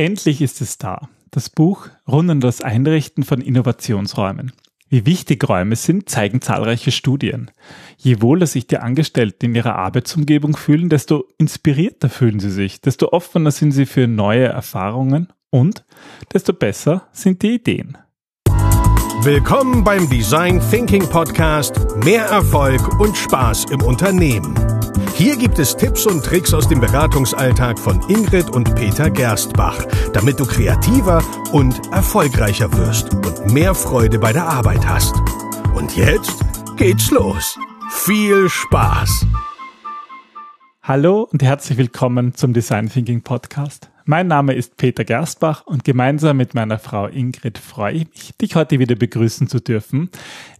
Endlich ist es da. Das Buch rund um das Einrichten von Innovationsräumen. Wie wichtig Räume sind, zeigen zahlreiche Studien. Je wohler sich die Angestellten in ihrer Arbeitsumgebung fühlen, desto inspirierter fühlen sie sich, desto offener sind sie für neue Erfahrungen und desto besser sind die Ideen. Willkommen beim Design Thinking Podcast. Mehr Erfolg und Spaß im Unternehmen. Hier gibt es Tipps und Tricks aus dem Beratungsalltag von Ingrid und Peter Gerstbach, damit du kreativer und erfolgreicher wirst und mehr Freude bei der Arbeit hast. Und jetzt geht's los. Viel Spaß! Hallo und herzlich willkommen zum Design Thinking Podcast. Mein Name ist Peter Gerstbach und gemeinsam mit meiner Frau Ingrid freue ich mich, dich heute wieder begrüßen zu dürfen,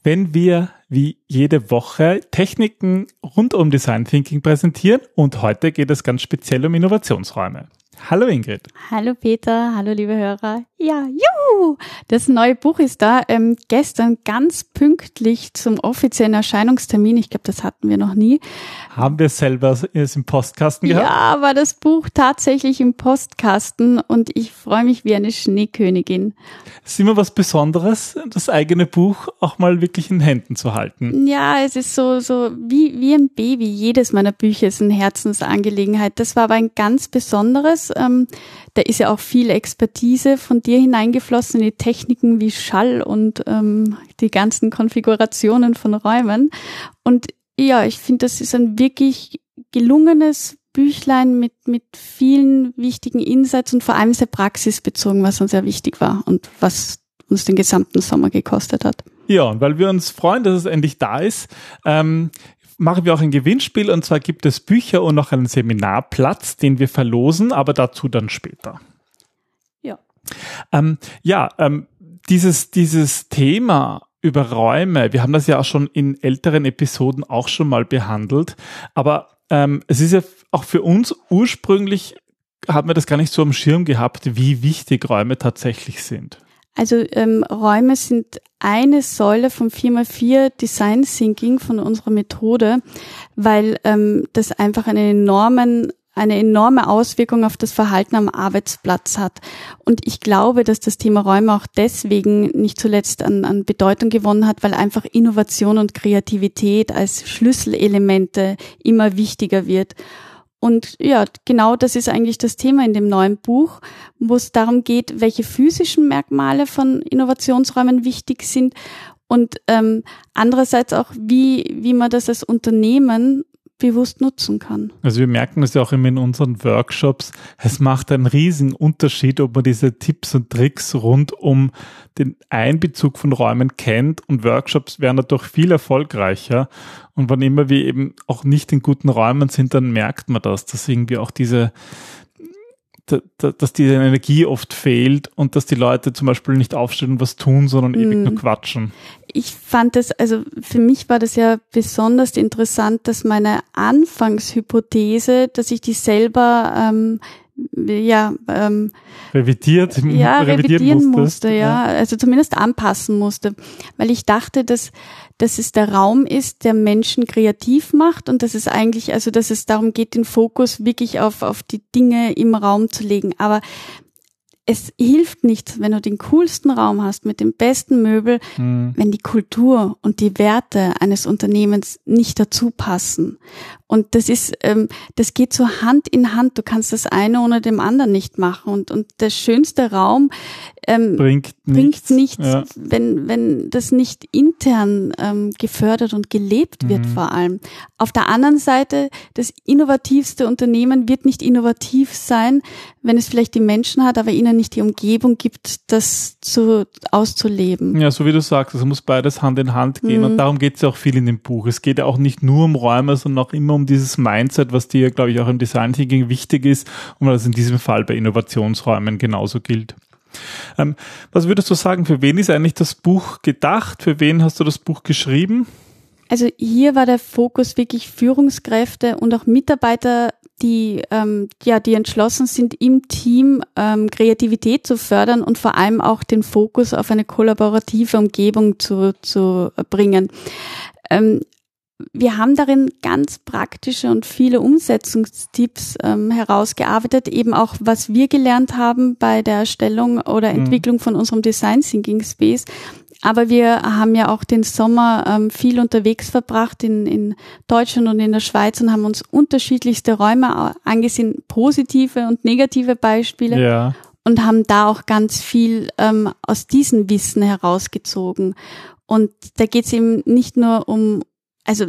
wenn wir wie jede Woche Techniken rund um Design Thinking präsentieren und heute geht es ganz speziell um Innovationsräume. Hallo Ingrid. Hallo Peter, hallo liebe Hörer. Ja, juhu! Das neue Buch ist da. Ähm, gestern ganz pünktlich zum offiziellen Erscheinungstermin. Ich glaube, das hatten wir noch nie. Haben wir selber es im Postkasten gehabt? Ja, war das Buch tatsächlich im Postkasten und ich freue mich wie eine Schneekönigin. Es ist immer was Besonderes, das eigene Buch auch mal wirklich in Händen zu halten. Ja, es ist so, so wie, wie ein Baby. Jedes meiner Bücher ist eine Herzensangelegenheit. Das war aber ein ganz besonderes. Ähm, da ist ja auch viel Expertise von dir hineingeflossen in die Techniken wie Schall und ähm, die ganzen Konfigurationen von Räumen. Und ja, ich finde, das ist ein wirklich gelungenes Büchlein mit, mit vielen wichtigen Insights und vor allem sehr praxisbezogen, was uns sehr wichtig war und was uns den gesamten Sommer gekostet hat. Ja, und weil wir uns freuen, dass es endlich da ist, ähm, machen wir auch ein Gewinnspiel und zwar gibt es Bücher und noch einen Seminarplatz, den wir verlosen, aber dazu dann später. Ja. Ähm, ja, ähm, dieses, dieses Thema über Räume, wir haben das ja auch schon in älteren Episoden auch schon mal behandelt, aber ähm, es ist ja auch für uns ursprünglich, haben wir das gar nicht so am Schirm gehabt, wie wichtig Räume tatsächlich sind. Also ähm, Räume sind eine Säule vom 4x4 Design Thinking von unserer Methode, weil ähm, das einfach einen enormen eine enorme Auswirkung auf das Verhalten am Arbeitsplatz hat. Und ich glaube, dass das Thema Räume auch deswegen nicht zuletzt an, an Bedeutung gewonnen hat, weil einfach Innovation und Kreativität als Schlüsselelemente immer wichtiger wird. Und ja, genau das ist eigentlich das Thema in dem neuen Buch, wo es darum geht, welche physischen Merkmale von Innovationsräumen wichtig sind und ähm, andererseits auch, wie, wie man das als Unternehmen bewusst nutzen kann. Also wir merken das ja auch immer in unseren Workshops. Es macht einen riesigen Unterschied, ob man diese Tipps und Tricks rund um den Einbezug von Räumen kennt und Workshops werden dadurch viel erfolgreicher. Und wann immer wir eben auch nicht in guten Räumen sind, dann merkt man das, dass irgendwie auch diese dass diese Energie oft fehlt und dass die Leute zum Beispiel nicht aufstehen und was tun, sondern ewig nur hm. quatschen. Ich fand das, also für mich war das ja besonders interessant, dass meine Anfangshypothese, dass ich die selber ähm, ja ähm, revidiert ja revidieren musste, ja. ja also zumindest anpassen musste weil ich dachte dass dass es der Raum ist der Menschen kreativ macht und dass es eigentlich also dass es darum geht den Fokus wirklich auf auf die Dinge im Raum zu legen aber es hilft nichts, wenn du den coolsten Raum hast mit dem besten Möbel, mhm. wenn die Kultur und die Werte eines Unternehmens nicht dazu passen. Und das ist, ähm, das geht so Hand in Hand. Du kannst das eine ohne dem anderen nicht machen. Und, und der schönste Raum ähm, bringt nichts, bringt nichts ja. wenn, wenn das nicht intern ähm, gefördert und gelebt wird mhm. vor allem. Auf der anderen Seite, das innovativste Unternehmen wird nicht innovativ sein, wenn es vielleicht die Menschen hat, aber ihnen nicht die Umgebung gibt, das zu, auszuleben. Ja, so wie du sagst, es muss beides Hand in Hand gehen. Mhm. Und darum geht es ja auch viel in dem Buch. Es geht ja auch nicht nur um Räume, sondern auch immer um dieses Mindset, was dir, glaube ich, auch im Design Thinking wichtig ist und was in diesem Fall bei Innovationsräumen genauso gilt. Ähm, was würdest du sagen, für wen ist eigentlich das Buch gedacht? Für wen hast du das Buch geschrieben? Also hier war der Fokus wirklich Führungskräfte und auch Mitarbeiter, die ähm, ja die entschlossen sind, im Team ähm, Kreativität zu fördern und vor allem auch den Fokus auf eine kollaborative Umgebung zu, zu bringen. Ähm, wir haben darin ganz praktische und viele Umsetzungstipps ähm, herausgearbeitet, eben auch was wir gelernt haben bei der Erstellung oder mhm. Entwicklung von unserem Design Thinking Space. Aber wir haben ja auch den Sommer ähm, viel unterwegs verbracht in, in Deutschland und in der Schweiz und haben uns unterschiedlichste Räume angesehen, positive und negative Beispiele. Ja. Und haben da auch ganz viel ähm, aus diesem Wissen herausgezogen. Und da geht es eben nicht nur um, also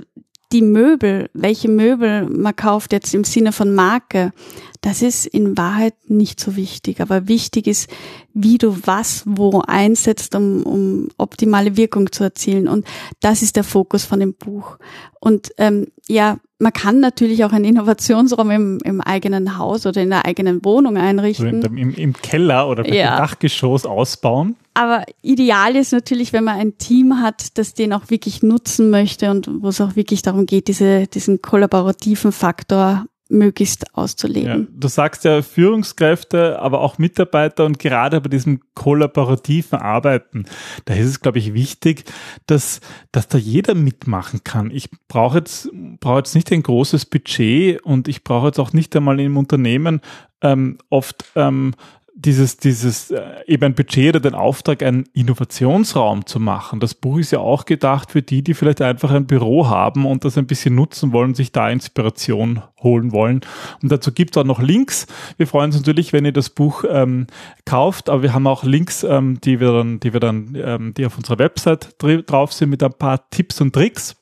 die Möbel, welche Möbel man kauft jetzt im Sinne von Marke, das ist in Wahrheit nicht so wichtig. Aber wichtig ist, wie du was wo einsetzt, um, um optimale Wirkung zu erzielen. Und das ist der Fokus von dem Buch. Und ähm, ja, man kann natürlich auch einen Innovationsraum im, im eigenen Haus oder in der eigenen Wohnung einrichten. Also im, im, Keller oder im ja. Dachgeschoss ausbauen. Aber ideal ist natürlich, wenn man ein Team hat, das den auch wirklich nutzen möchte und wo es auch wirklich darum geht, diese, diesen kollaborativen Faktor möglichst auszuleben. Ja, du sagst ja Führungskräfte, aber auch Mitarbeiter und gerade bei diesem kollaborativen Arbeiten, da ist es, glaube ich, wichtig, dass, dass da jeder mitmachen kann. Ich brauche jetzt, brauche jetzt nicht ein großes Budget und ich brauche jetzt auch nicht einmal im Unternehmen ähm, oft ähm, dieses, dieses äh, eben ein Budget oder den Auftrag, einen Innovationsraum zu machen. Das Buch ist ja auch gedacht für die, die vielleicht einfach ein Büro haben und das ein bisschen nutzen wollen, sich da Inspiration holen wollen. Und dazu gibt es auch noch Links. Wir freuen uns natürlich, wenn ihr das Buch ähm, kauft, aber wir haben auch Links, ähm, die wir dann, die wir dann, ähm, die auf unserer Website drauf sind mit ein paar Tipps und Tricks.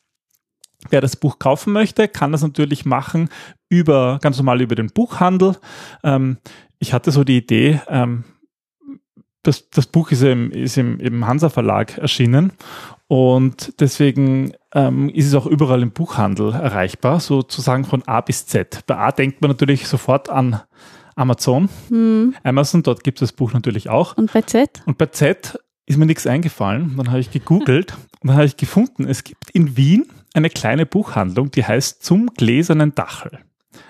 Wer das Buch kaufen möchte, kann das natürlich machen über ganz normal über den Buchhandel. Ähm, ich hatte so die Idee, ähm, das, das Buch ist, im, ist im, im Hansa Verlag erschienen und deswegen ähm, ist es auch überall im Buchhandel erreichbar, sozusagen von A bis Z. Bei A denkt man natürlich sofort an Amazon, hm. Amazon, dort gibt es das Buch natürlich auch. Und bei Z? Und bei Z ist mir nichts eingefallen. Dann habe ich gegoogelt und dann habe ich gefunden, es gibt in Wien eine kleine Buchhandlung, die heißt Zum gläsernen Dachel.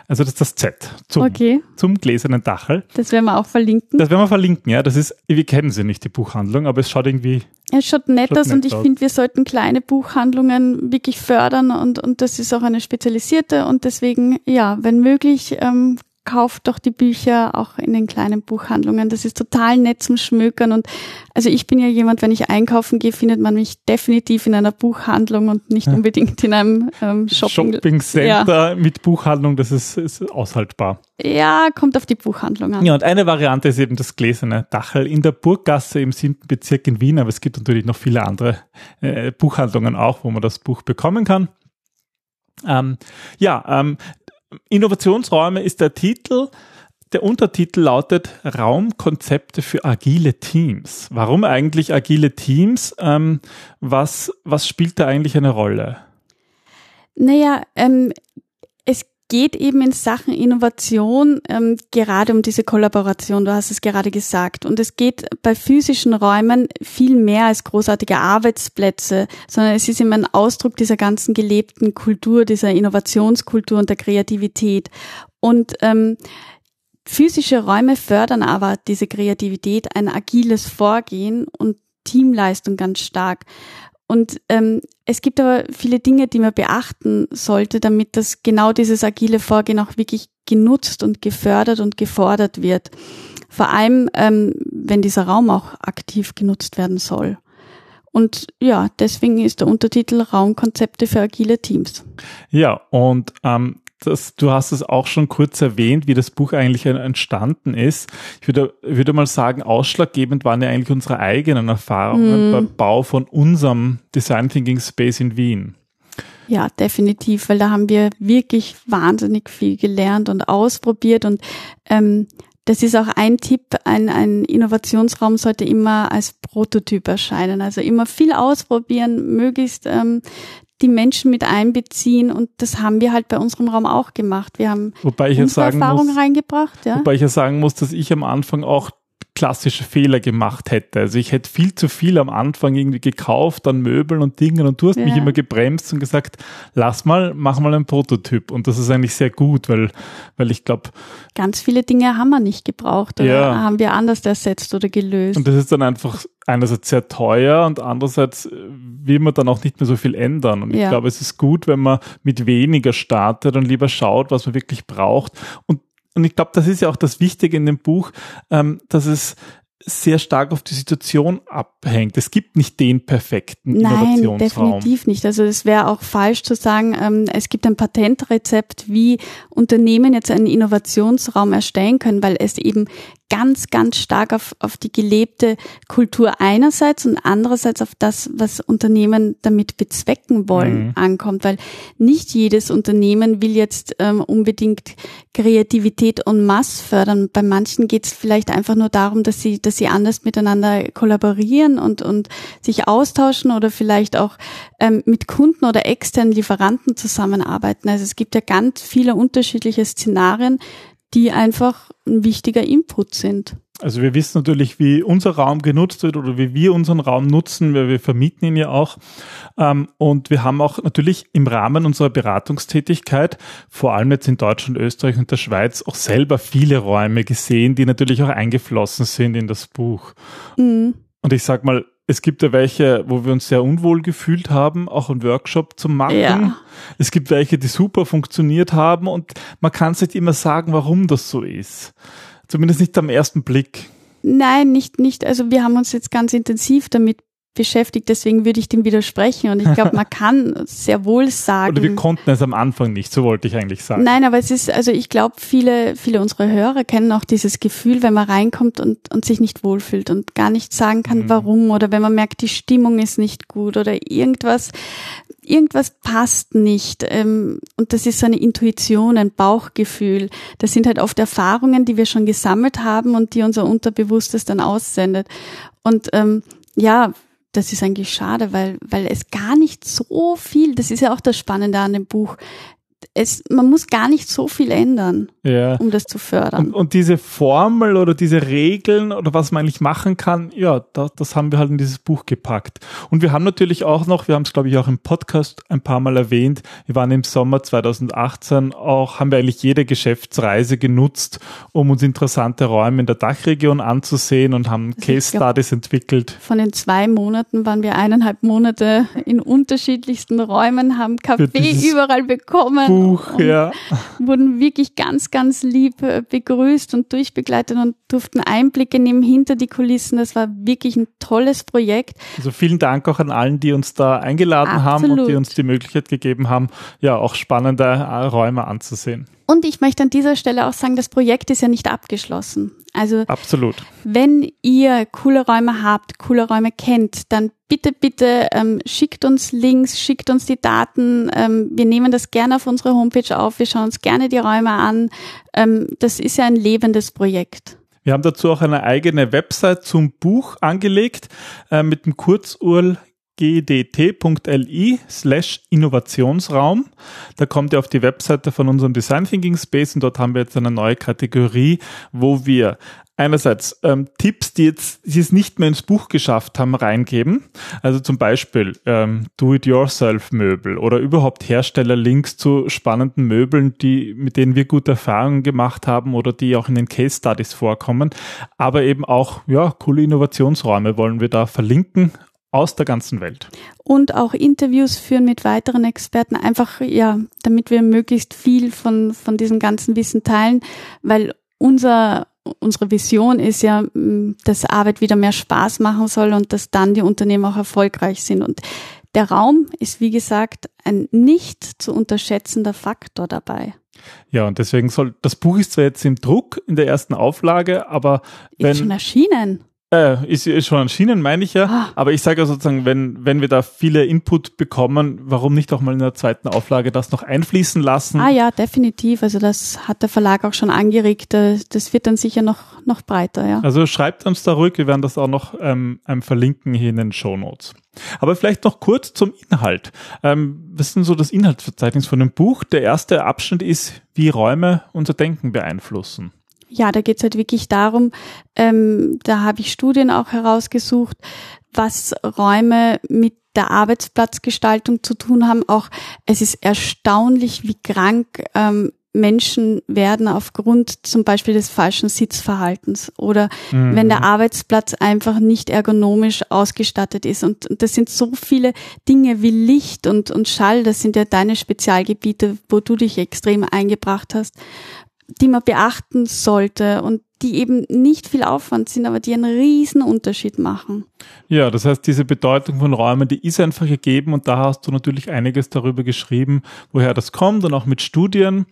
Also das ist das Z zum, okay. zum gläsernen Dachel. Das werden wir auch verlinken. Das werden wir verlinken, ja. Das ist, wir kennen sie nicht, die Buchhandlung, aber es schaut irgendwie. Es schaut nett schaut aus nett und ich finde, wir sollten kleine Buchhandlungen wirklich fördern und, und das ist auch eine spezialisierte und deswegen, ja, wenn möglich, ähm, kauft doch die Bücher auch in den kleinen Buchhandlungen. Das ist total nett zum Schmökern. Und also ich bin ja jemand, wenn ich einkaufen gehe, findet man mich definitiv in einer Buchhandlung und nicht unbedingt in einem ähm, Shopping. Shopping Center ja. mit Buchhandlung, das ist, ist aushaltbar. Ja, kommt auf die Buchhandlung an. Ja, und eine Variante ist eben das gläserne Dachel in der Burggasse im siebten Bezirk in Wien, aber es gibt natürlich noch viele andere äh, Buchhandlungen auch, wo man das Buch bekommen kann. Ähm, ja, ähm, Innovationsräume ist der Titel. Der Untertitel lautet Raumkonzepte für agile Teams. Warum eigentlich agile Teams? Ähm, was, was spielt da eigentlich eine Rolle? Naja, ähm, es geht eben in Sachen Innovation ähm, gerade um diese Kollaboration, du hast es gerade gesagt. Und es geht bei physischen Räumen viel mehr als großartige Arbeitsplätze, sondern es ist immer ein Ausdruck dieser ganzen gelebten Kultur, dieser Innovationskultur und der Kreativität. Und ähm, physische Räume fördern aber diese Kreativität, ein agiles Vorgehen und Teamleistung ganz stark. Und ähm, es gibt aber viele Dinge, die man beachten sollte, damit das genau dieses agile Vorgehen auch wirklich genutzt und gefördert und gefordert wird. Vor allem, ähm, wenn dieser Raum auch aktiv genutzt werden soll. Und ja, deswegen ist der Untertitel Raumkonzepte für agile Teams. Ja, und ähm, das, du hast es auch schon kurz erwähnt, wie das Buch eigentlich entstanden ist. Ich würde, würde mal sagen, ausschlaggebend waren ja eigentlich unsere eigenen Erfahrungen mm. beim Bau von unserem Design Thinking Space in Wien. Ja, definitiv, weil da haben wir wirklich wahnsinnig viel gelernt und ausprobiert und ähm, das ist auch ein Tipp, ein, ein Innovationsraum sollte immer als Prototyp erscheinen. Also immer viel ausprobieren, möglichst ähm, die Menschen mit einbeziehen und das haben wir halt bei unserem Raum auch gemacht. Wir haben wobei ich unsere Erfahrung muss, reingebracht. Ja. Wobei ich ja sagen muss, dass ich am Anfang auch klassische Fehler gemacht hätte. Also ich hätte viel zu viel am Anfang irgendwie gekauft an Möbeln und Dingen und du hast ja. mich immer gebremst und gesagt, lass mal, mach mal einen Prototyp. Und das ist eigentlich sehr gut, weil, weil ich glaube. Ganz viele Dinge haben wir nicht gebraucht oder ja. haben wir anders ersetzt oder gelöst. Und das ist dann einfach einerseits sehr teuer und andererseits äh, will man dann auch nicht mehr so viel ändern. Und ja. ich glaube, es ist gut, wenn man mit weniger startet und lieber schaut, was man wirklich braucht. Und und ich glaube, das ist ja auch das Wichtige in dem Buch, ähm, dass es sehr stark auf die Situation abhängt. Es gibt nicht den perfekten Nein, Innovationsraum. Nein, definitiv nicht. Also es wäre auch falsch zu sagen, ähm, es gibt ein Patentrezept, wie Unternehmen jetzt einen Innovationsraum erstellen können, weil es eben ganz, ganz stark auf, auf die gelebte Kultur einerseits und andererseits auf das, was Unternehmen damit bezwecken wollen, mhm. ankommt. Weil nicht jedes Unternehmen will jetzt ähm, unbedingt Kreativität en masse fördern. Bei manchen geht es vielleicht einfach nur darum, dass sie, dass sie anders miteinander kollaborieren und, und sich austauschen oder vielleicht auch ähm, mit Kunden oder externen Lieferanten zusammenarbeiten. Also es gibt ja ganz viele unterschiedliche Szenarien, die einfach ein wichtiger Input sind. Also wir wissen natürlich, wie unser Raum genutzt wird oder wie wir unseren Raum nutzen, weil wir vermieten ihn ja auch. Ähm, und wir haben auch natürlich im Rahmen unserer Beratungstätigkeit, vor allem jetzt in Deutschland, Österreich und der Schweiz, auch selber viele Räume gesehen, die natürlich auch eingeflossen sind in das Buch. Mhm. Und ich sag mal, es gibt ja welche, wo wir uns sehr unwohl gefühlt haben, auch einen Workshop zu machen. Ja. Es gibt welche, die super funktioniert haben und man kann sich immer sagen, warum das so ist. Zumindest nicht am ersten Blick. Nein, nicht, nicht. Also wir haben uns jetzt ganz intensiv damit beschäftigt, deswegen würde ich dem widersprechen. Und ich glaube, man kann sehr wohl sagen. Oder wir konnten es am Anfang nicht, so wollte ich eigentlich sagen. Nein, aber es ist, also ich glaube, viele, viele unserer Hörer kennen auch dieses Gefühl, wenn man reinkommt und, und sich nicht wohlfühlt und gar nicht sagen kann, mhm. warum, oder wenn man merkt, die Stimmung ist nicht gut oder irgendwas, irgendwas passt nicht. Ähm, und das ist so eine Intuition, ein Bauchgefühl. Das sind halt oft Erfahrungen, die wir schon gesammelt haben und die unser Unterbewusstes dann aussendet. Und ähm, ja, das ist eigentlich schade, weil, weil es gar nicht so viel, das ist ja auch das Spannende an dem Buch, es, man muss gar nicht so viel ändern, ja. um das zu fördern. Und, und, diese Formel oder diese Regeln oder was man eigentlich machen kann, ja, das, das haben wir halt in dieses Buch gepackt. Und wir haben natürlich auch noch, wir haben es glaube ich auch im Podcast ein paar Mal erwähnt, wir waren im Sommer 2018 auch, haben wir eigentlich jede Geschäftsreise genutzt, um uns interessante Räume in der Dachregion anzusehen und haben also Case Studies entwickelt. Von den zwei Monaten waren wir eineinhalb Monate in unterschiedlichsten Räumen, haben Kaffee überall bekommen. Buch, ja. Wurden wirklich ganz, ganz lieb äh, begrüßt und durchbegleitet und durften Einblicke nehmen hinter die Kulissen. Das war wirklich ein tolles Projekt. Also vielen Dank auch an allen, die uns da eingeladen Absolut. haben und die uns die Möglichkeit gegeben haben, ja auch spannende äh, Räume anzusehen. Und ich möchte an dieser Stelle auch sagen, das Projekt ist ja nicht abgeschlossen. Also absolut. Wenn ihr coole Räume habt, coole Räume kennt, dann bitte, bitte ähm, schickt uns Links, schickt uns die Daten. Ähm, wir nehmen das gerne auf unsere Homepage auf. Wir schauen uns gerne die Räume an. Ähm, das ist ja ein lebendes Projekt. Wir haben dazu auch eine eigene Website zum Buch angelegt äh, mit dem Kurzurl gdt.li slash Innovationsraum. Da kommt ihr auf die Webseite von unserem Design Thinking Space und dort haben wir jetzt eine neue Kategorie, wo wir einerseits ähm, Tipps, die jetzt die es nicht mehr ins Buch geschafft haben, reingeben. Also zum Beispiel ähm, Do-it-yourself-Möbel oder überhaupt Hersteller-Links zu spannenden Möbeln, die mit denen wir gute Erfahrungen gemacht haben oder die auch in den Case Studies vorkommen. Aber eben auch ja coole Innovationsräume wollen wir da verlinken aus der ganzen Welt. Und auch Interviews führen mit weiteren Experten, einfach, ja, damit wir möglichst viel von, von diesem ganzen Wissen teilen, weil unser, unsere Vision ist ja, dass Arbeit wieder mehr Spaß machen soll und dass dann die Unternehmen auch erfolgreich sind. Und der Raum ist, wie gesagt, ein nicht zu unterschätzender Faktor dabei. Ja, und deswegen soll, das Buch ist zwar jetzt im Druck in der ersten Auflage, aber wenn. Ist schon erschienen. Äh, ist, ist schon erschienen, meine ich ja. Ah. Aber ich sage ja sozusagen, wenn, wenn wir da viele Input bekommen, warum nicht auch mal in der zweiten Auflage das noch einfließen lassen? Ah ja, definitiv. Also das hat der Verlag auch schon angeregt. Das wird dann sicher noch, noch breiter, ja. Also schreibt uns da ruhig, wir werden das auch noch ähm, ähm, verlinken hier in den Show Notes. Aber vielleicht noch kurz zum Inhalt. Ähm, was ist denn so das Inhaltsverzeichnis von dem Buch? Der erste Abschnitt ist, wie Räume unser Denken beeinflussen. Ja, da geht's halt wirklich darum, ähm, da habe ich Studien auch herausgesucht, was Räume mit der Arbeitsplatzgestaltung zu tun haben. Auch es ist erstaunlich, wie krank ähm, Menschen werden aufgrund zum Beispiel des falschen Sitzverhaltens oder mhm. wenn der Arbeitsplatz einfach nicht ergonomisch ausgestattet ist. Und, und das sind so viele Dinge wie Licht und, und Schall, das sind ja deine Spezialgebiete, wo du dich extrem eingebracht hast, die man beachten sollte und die eben nicht viel Aufwand sind, aber die einen riesen Unterschied machen. Ja, das heißt, diese Bedeutung von Räumen, die ist einfach gegeben und da hast du natürlich einiges darüber geschrieben, woher das kommt und auch mit Studien.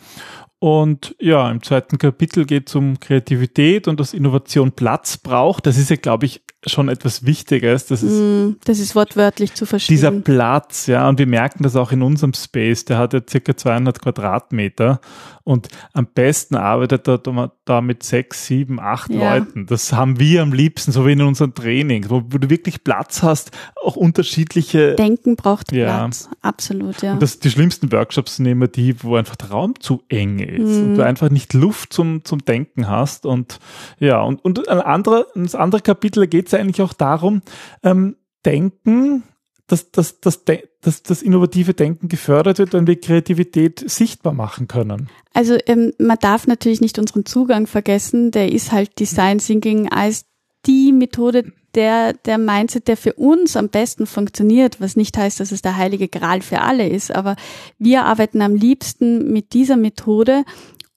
Und ja, im zweiten Kapitel geht es um Kreativität und dass Innovation Platz braucht. Das ist ja, glaube ich, schon etwas Wichtiges. Das ist, mm, das ist wortwörtlich zu verstehen. Dieser Platz, ja, und wir merken das auch in unserem Space. Der hat ja circa 200 Quadratmeter und am besten arbeitet er da mit sechs, sieben, acht ja. Leuten. Das haben wir am liebsten, so wie in unseren Trainings, wo, du wirklich Platz hast, auch unterschiedliche. Denken braucht ja. Platz, absolut, ja. Und das, die schlimmsten Workshops sind immer die, wo einfach der Raum zu eng ist mm. und du einfach nicht Luft zum, zum Denken hast. Und ja, und, und ein anderer, das andere Kapitel geht es eigentlich auch darum, ähm, Denken, dass, dass, dass, dass das innovative Denken gefördert wird, wenn wir Kreativität sichtbar machen können. Also ähm, man darf natürlich nicht unseren Zugang vergessen, der ist halt Design Thinking als die Methode, der, der Mindset, der für uns am besten funktioniert, was nicht heißt, dass es der heilige Gral für alle ist, aber wir arbeiten am liebsten mit dieser Methode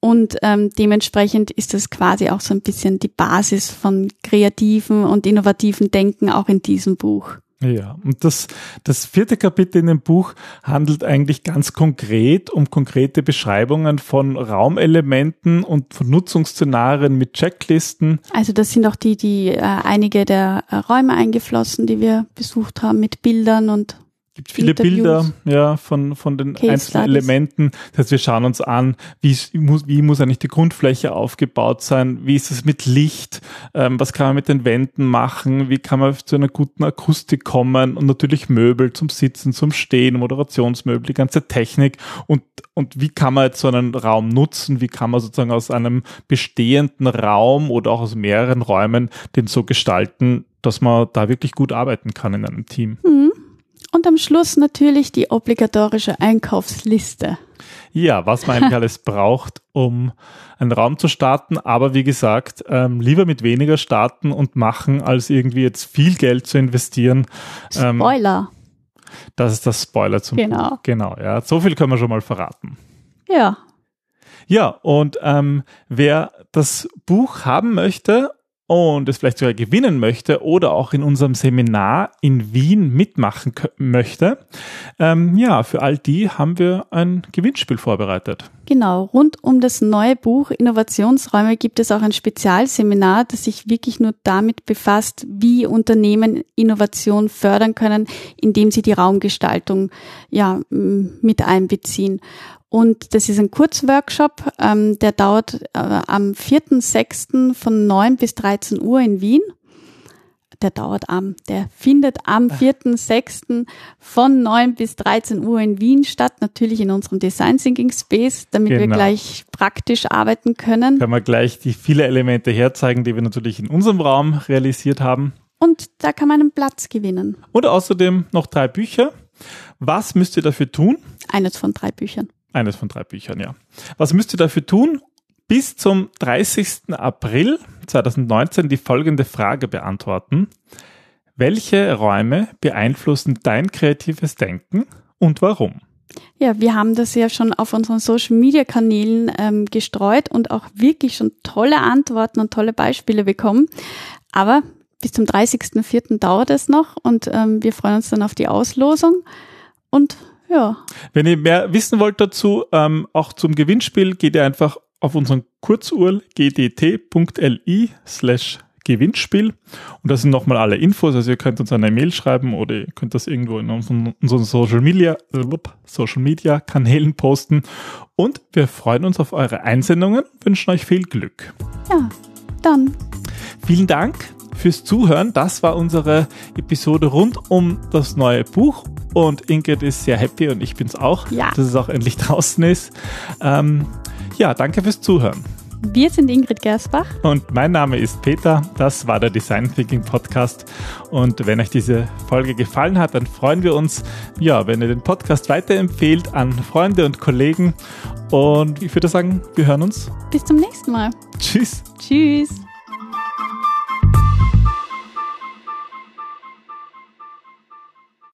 und ähm, dementsprechend ist das quasi auch so ein bisschen die Basis von kreativen und innovativen Denken auch in diesem Buch. Ja, und das, das vierte Kapitel in dem Buch handelt eigentlich ganz konkret um konkrete Beschreibungen von Raumelementen und von Nutzungsszenarien mit Checklisten. Also das sind auch die, die äh, einige der äh, Räume eingeflossen, die wir besucht haben mit Bildern und gibt viele Interviews. Bilder ja, von, von den Case einzelnen Studies. Elementen. Das heißt, wir schauen uns an, wie, muss, wie muss eigentlich die Grundfläche aufgebaut sein, wie ist es mit Licht, ähm, was kann man mit den Wänden machen, wie kann man zu einer guten Akustik kommen und natürlich Möbel zum Sitzen, zum Stehen, Moderationsmöbel, die ganze Technik und, und wie kann man jetzt so einen Raum nutzen, wie kann man sozusagen aus einem bestehenden Raum oder auch aus mehreren Räumen den so gestalten, dass man da wirklich gut arbeiten kann in einem Team. Mhm. Und am Schluss natürlich die obligatorische Einkaufsliste. Ja, was man eigentlich alles braucht, um einen Raum zu starten. Aber wie gesagt, ähm, lieber mit weniger starten und machen, als irgendwie jetzt viel Geld zu investieren. Ähm, Spoiler. Das ist das Spoiler zum genau. Buch. Genau, ja. So viel können wir schon mal verraten. Ja. Ja, und ähm, wer das Buch haben möchte und es vielleicht sogar gewinnen möchte oder auch in unserem Seminar in Wien mitmachen möchte, ähm, ja, für all die haben wir ein Gewinnspiel vorbereitet. Genau, rund um das neue Buch Innovationsräume gibt es auch ein Spezialseminar, das sich wirklich nur damit befasst, wie Unternehmen Innovation fördern können, indem sie die Raumgestaltung ja mit einbeziehen. Und das ist ein Kurzworkshop, ähm, der dauert äh, am 4.6. von 9 bis 13 Uhr in Wien. Der dauert am, der findet am 4.6. von 9 bis 13 Uhr in Wien statt, natürlich in unserem Design Thinking Space, damit genau. wir gleich praktisch arbeiten können. Können wir gleich die viele Elemente herzeigen, die wir natürlich in unserem Raum realisiert haben. Und da kann man einen Platz gewinnen. Und außerdem noch drei Bücher. Was müsst ihr dafür tun? Eines von drei Büchern. Eines von drei Büchern, ja. Was müsst ihr dafür tun? Bis zum 30. April 2019 die folgende Frage beantworten. Welche Räume beeinflussen dein kreatives Denken und warum? Ja, wir haben das ja schon auf unseren Social Media Kanälen ähm, gestreut und auch wirklich schon tolle Antworten und tolle Beispiele bekommen. Aber bis zum 30.04. dauert es noch und ähm, wir freuen uns dann auf die Auslosung und ja. Wenn ihr mehr wissen wollt dazu, ähm, auch zum Gewinnspiel, geht ihr einfach auf unseren Kurzurl gdt.li slash Gewinnspiel und da sind nochmal alle Infos, also ihr könnt uns eine Mail schreiben oder ihr könnt das irgendwo in unseren, unseren Social Media Social Media Kanälen posten und wir freuen uns auf eure Einsendungen, wünschen euch viel Glück. Ja, dann. Vielen Dank fürs Zuhören. Das war unsere Episode rund um das neue Buch. Und Ingrid ist sehr happy und ich bin's auch, ja. dass es auch endlich draußen ist. Ähm, ja, danke fürs Zuhören. Wir sind Ingrid Gersbach. Und mein Name ist Peter. Das war der Design Thinking Podcast. Und wenn euch diese Folge gefallen hat, dann freuen wir uns, ja, wenn ihr den Podcast weiterempfehlt an Freunde und Kollegen. Und ich würde sagen, wir hören uns. Bis zum nächsten Mal. Tschüss. Tschüss.